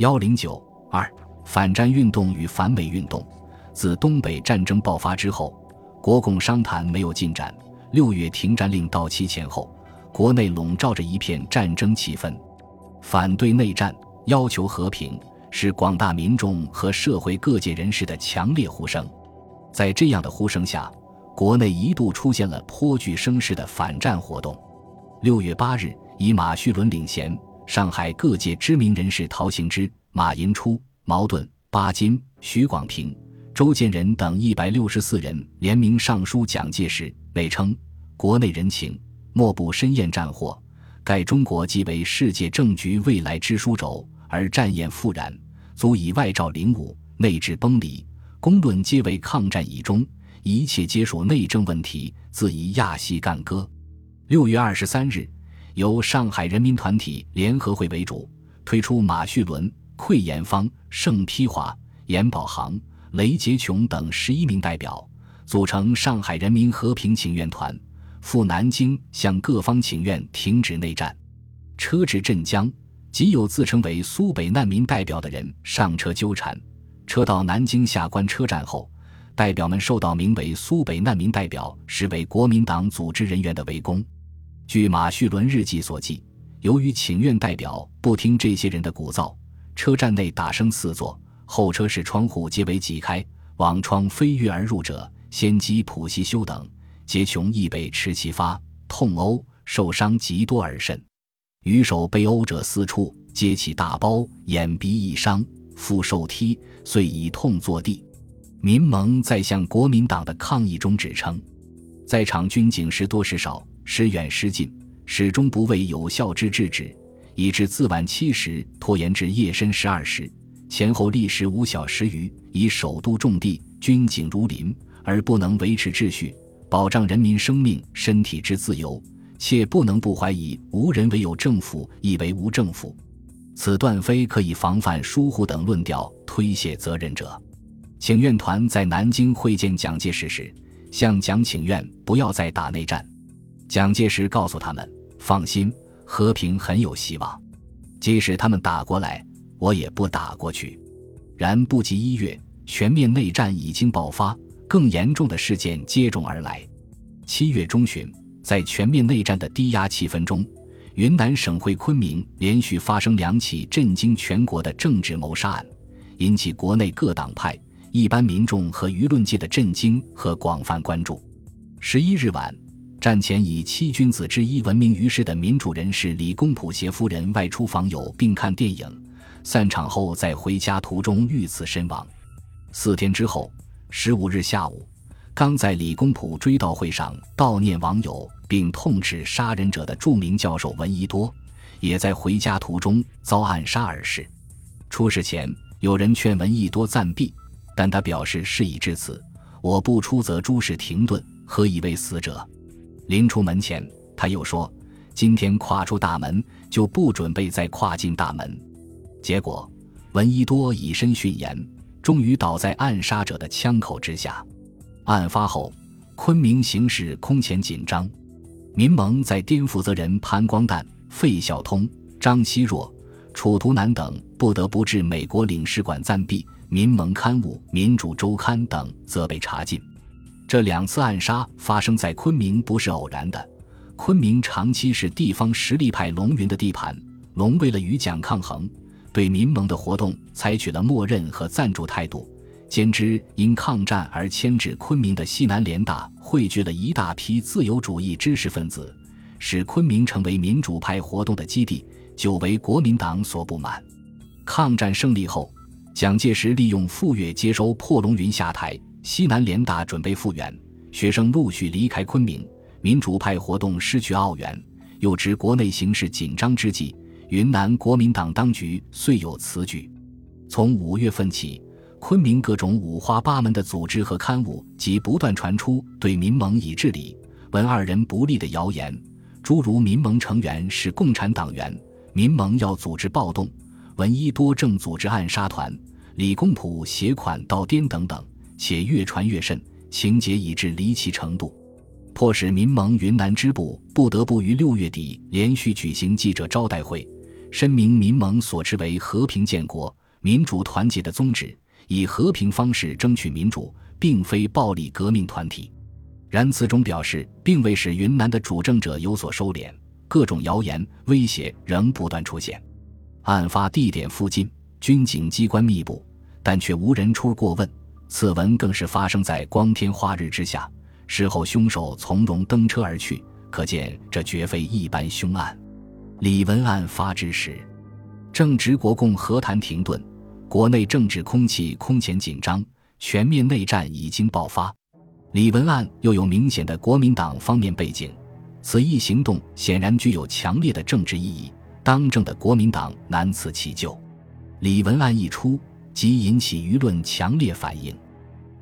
幺零九二反战运动与反美运动。自东北战争爆发之后，国共商谈没有进展。六月停战令到期前后，国内笼罩着一片战争气氛，反对内战、要求和平是广大民众和社会各界人士的强烈呼声。在这样的呼声下，国内一度出现了颇具声势的反战活动。六月八日，以马叙伦领衔，上海各界知名人士陶行知、马寅初、茅盾、巴金、徐广平、周建人等一百六十四人联名上书蒋介石，内称：“国内人情，莫不深厌战祸。盖中国即为世界政局未来之枢轴，而战焰复燃，足以外照凌武，内治崩离。公论皆为抗战以终，一切皆属内政问题，自以亚细干戈。”六月二十三日，由上海人民团体联合会为主，推出马叙伦、馈延芳、盛丕华、严宝航、雷杰琼等十一名代表，组成上海人民和平请愿团，赴南京向各方请愿停止内战。车至镇江，即有自称为苏北难民代表的人上车纠缠。车到南京下关车站后，代表们受到名为“苏北难民代表”实为国民党组织人员的围攻。据马叙伦日记所记，由于请愿代表不听这些人的鼓噪，车站内打声四座，候车室窗户皆为挤开，往窗飞跃而入者，先机普西修等，皆穷亦被持其发，痛殴，受伤极多而甚。余首被殴者四处，皆起大包，眼鼻亦伤，复受踢，遂以痛坐地。民盟在向国民党的抗议中指称，在场军警时多时少。时远时近，始终不为有效之制止，以致自晚七时拖延至夜深十二时，前后历时五小时余。以首都重地，军警如林，而不能维持秩序，保障人民生命身体之自由，且不能不怀疑无人为有政府，亦为无政府。此段非可以防范疏忽等论调推卸责任者。请愿团在南京会见蒋介石时，向蒋请愿不要再打内战。蒋介石告诉他们：“放心，和平很有希望。即使他们打过来，我也不打过去。”然不及一月，全面内战已经爆发，更严重的事件接踵而来。七月中旬，在全面内战的低压气氛中，云南省会昆明连续发生两起震惊全国的政治谋杀案，引起国内各党派、一般民众和舆论界的震惊和广泛关注。十一日晚。战前以七君子之一闻名于世的民主人士李公朴携夫人外出访友并看电影，散场后在回家途中遇刺身亡。四天之后，十五日下午，刚在李公朴追悼会上悼念网友并痛斥杀人者的著名教授闻一多，也在回家途中遭暗杀而逝。出事前，有人劝闻一多暂避，但他表示事已至此，我不出则诸事停顿，何以为死者？临出门前，他又说：“今天跨出大门，就不准备再跨进大门。”结果，闻一多以身殉言，终于倒在暗杀者的枪口之下。案发后，昆明形势空前紧张，民盟在颠负责人潘光旦、费孝通、张奚若、楚图南等不得不至美国领事馆暂避，民盟刊物《民主周刊》等则被查禁。这两次暗杀发生在昆明不是偶然的。昆明长期是地方实力派龙云的地盘，龙为了与蒋抗衡，对民盟的活动采取了默认和赞助态度。兼之因抗战而迁至昆明的西南联大汇聚了一大批自由主义知识分子，使昆明成为民主派活动的基地，久为国民党所不满。抗战胜利后，蒋介石利用傅岳接收破龙云下台。西南联大准备复原，学生陆续离开昆明，民主派活动失去奥援。又值国内形势紧张之际，云南国民党当局遂有此举。从五月份起，昆明各种五花八门的组织和刊物即不断传出对民盟以治理文二人不利的谣言，诸如民盟成员是共产党员，民盟要组织暴动，闻一多正组织暗杀团，李公朴携款到滇等等。且越传越甚，情节已至离奇程度，迫使民盟云南支部不得不于六月底连续举行记者招待会，深明民盟所持为和平建国、民主团结的宗旨，以和平方式争取民主，并非暴力革命团体。然词中表示，并未使云南的主政者有所收敛，各种谣言威胁仍不断出现。案发地点附近，军警机关密布，但却无人出过问。此文更是发生在光天化日之下，事后凶手从容登车而去，可见这绝非一般凶案。李文案发之时，正值国共和谈停顿，国内政治空气空前紧张，全面内战已经爆发。李文案又有明显的国民党方面背景，此一行动显然具有强烈的政治意义。当政的国民党难辞其咎。李文案一出，即引起舆论强烈反应。《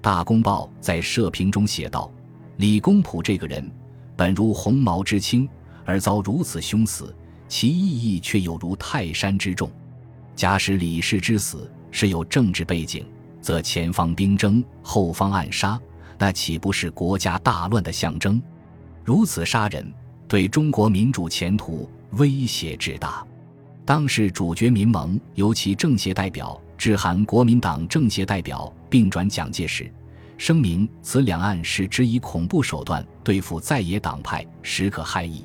大公报》在社评中写道：“李公朴这个人，本如鸿毛之轻，而遭如此凶死，其意义却有如泰山之重。假使李氏之死是有政治背景，则前方兵争，后方暗杀。”那岂不是国家大乱的象征？如此杀人，对中国民主前途威胁之大。当时主角民盟尤其政协代表致函国民党政协代表，并转蒋介石，声明此两岸是只以恐怖手段对付在野党派，实可害矣。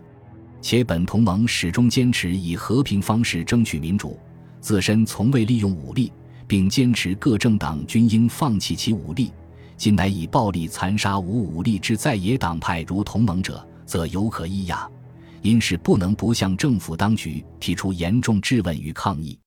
且本同盟始终坚持以和平方式争取民主，自身从未利用武力，并坚持各政党均应放弃其武力。今乃以暴力残杀无武力之在野党派如同盟者，则有可议呀。因是不能不向政府当局提出严重质问与抗议。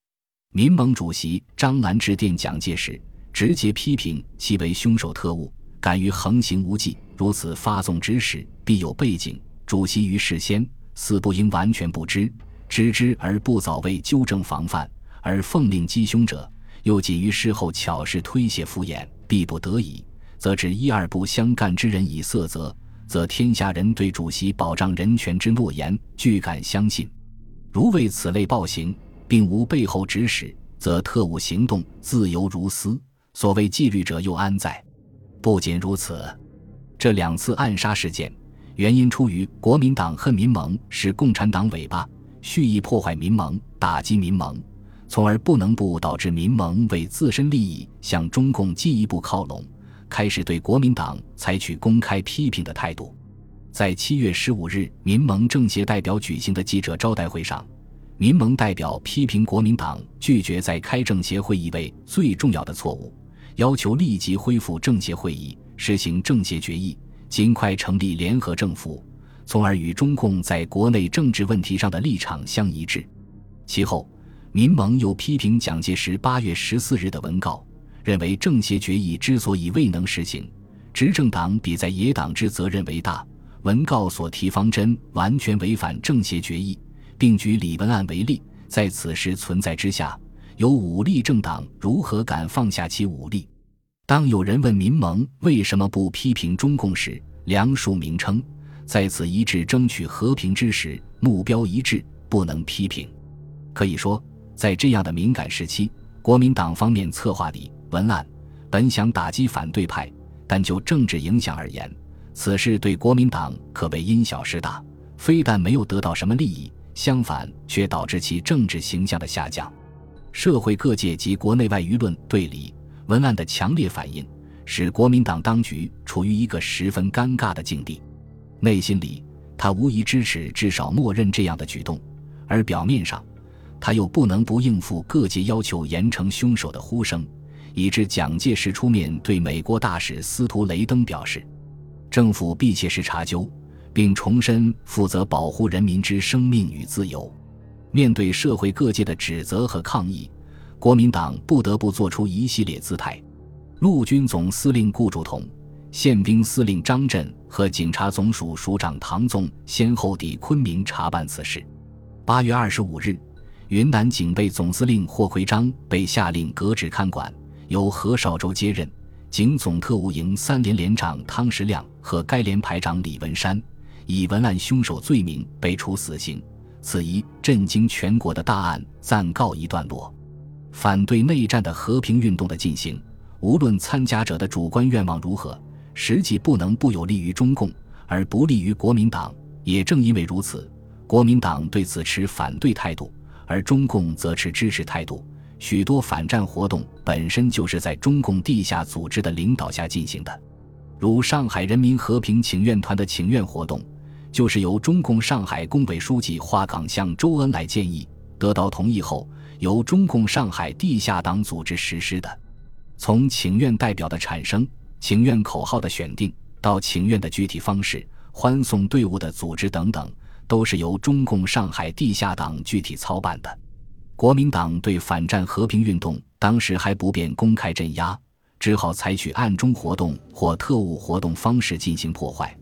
民盟主席张澜致电蒋介石，直接批评其为凶手特务，敢于横行无忌。如此发送指使，必有背景。主席于事先似不应完全不知，知之而不早为纠正防范，而奉令击凶者，又仅于事后巧事推卸敷衍，必不得已。则指一二不相干之人以色责，则天下人对主席保障人权之诺言俱敢相信。如为此类暴行，并无背后指使，则特务行动自由如斯，所谓纪律者又安在？不仅如此，这两次暗杀事件，原因出于国民党恨民盟是共产党尾巴，蓄意破坏民盟，打击民盟，从而不能不导致民盟为自身利益向中共进一步靠拢。开始对国民党采取公开批评的态度，在七月十五日民盟政协代表举行的记者招待会上，民盟代表批评国民党拒绝在开政协会议为最重要的错误，要求立即恢复政协会议，实行政协决议，尽快成立联合政府，从而与中共在国内政治问题上的立场相一致。其后，民盟又批评蒋介石八月十四日的文告。认为政协决议之所以未能实行，执政党比在野党之责任为大。文告所提方针完全违反政协决议，并举李文案为例。在此时存在之下，有武力政党如何敢放下其武力？当有人问民盟为什么不批评中共时，梁漱溟称在此一致争取和平之时，目标一致，不能批评。可以说，在这样的敏感时期，国民党方面策划李。文案本想打击反对派，但就政治影响而言，此事对国民党可谓因小失大。非但没有得到什么利益，相反却导致其政治形象的下降。社会各界及国内外舆论对李文案的强烈反应，使国民党当局处于一个十分尴尬的境地。内心里，他无疑支持，至少默认这样的举动；而表面上，他又不能不应付各界要求严惩凶手的呼声。以致蒋介石出面对美国大使司徒雷登表示，政府必切实查究，并重申负责保护人民之生命与自由。面对社会各界的指责和抗议，国民党不得不做出一系列姿态。陆军总司令顾祝同、宪兵司令张震和警察总署署长唐纵先后抵昆明查办此事。八月二十五日，云南警备总司令霍奎章被下令革职看管。由何绍周接任，警总特务营三连连长汤时亮和该连排长李文山以文案凶手罪名被处死刑。此一震惊全国的大案暂告一段落。反对内战的和平运动的进行，无论参加者的主观愿望如何，实际不能不有利于中共，而不利于国民党。也正因为如此，国民党对此持反对态度，而中共则持支持态度。许多反战活动本身就是在中共地下组织的领导下进行的，如上海人民和平请愿团的请愿活动，就是由中共上海工委书记华岗向周恩来建议，得到同意后，由中共上海地下党组织实施的。从请愿代表的产生、请愿口号的选定到请愿的具体方式、欢送队伍的组织等等，都是由中共上海地下党具体操办的。国民党对反战和平运动当时还不便公开镇压，只好采取暗中活动或特务活动方式进行破坏，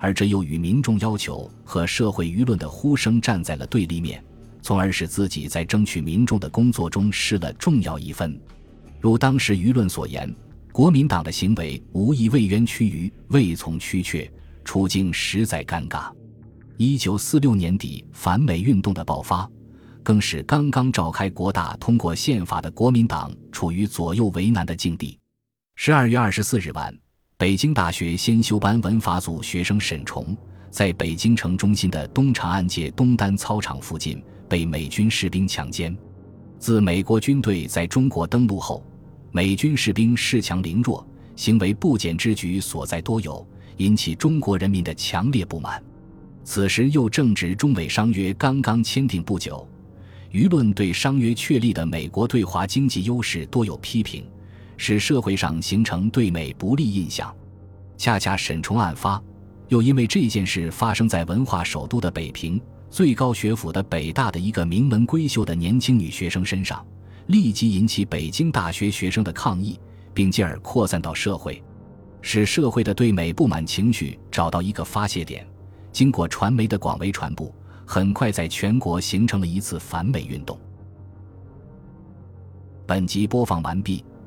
而这又与民众要求和社会舆论的呼声站在了对立面，从而使自己在争取民众的工作中失了重要一分。如当时舆论所言，国民党的行为无疑为冤屈于未从屈却，处境实在尴尬。一九四六年底，反美运动的爆发，更使刚刚召开国大通过宪法的国民党处于左右为难的境地。十二月二十四日晚，北京大学先修班文法组学生沈崇，在北京城中心的东长安街东单操场附近被美军士兵强奸。自美国军队在中国登陆后，美军士兵恃强凌弱，行为不检之举所在多有，引起中国人民的强烈不满。此时又正值中美商约刚刚签订不久，舆论对商约确立的美国对华经济优势多有批评，使社会上形成对美不利印象。恰恰沈崇案发，又因为这件事发生在文化首都的北平最高学府的北大的一个名门闺秀的年轻女学生身上。立即引起北京大学学生的抗议，并进而扩散到社会，使社会的对美不满情绪找到一个发泄点。经过传媒的广为传播，很快在全国形成了一次反美运动。本集播放完毕，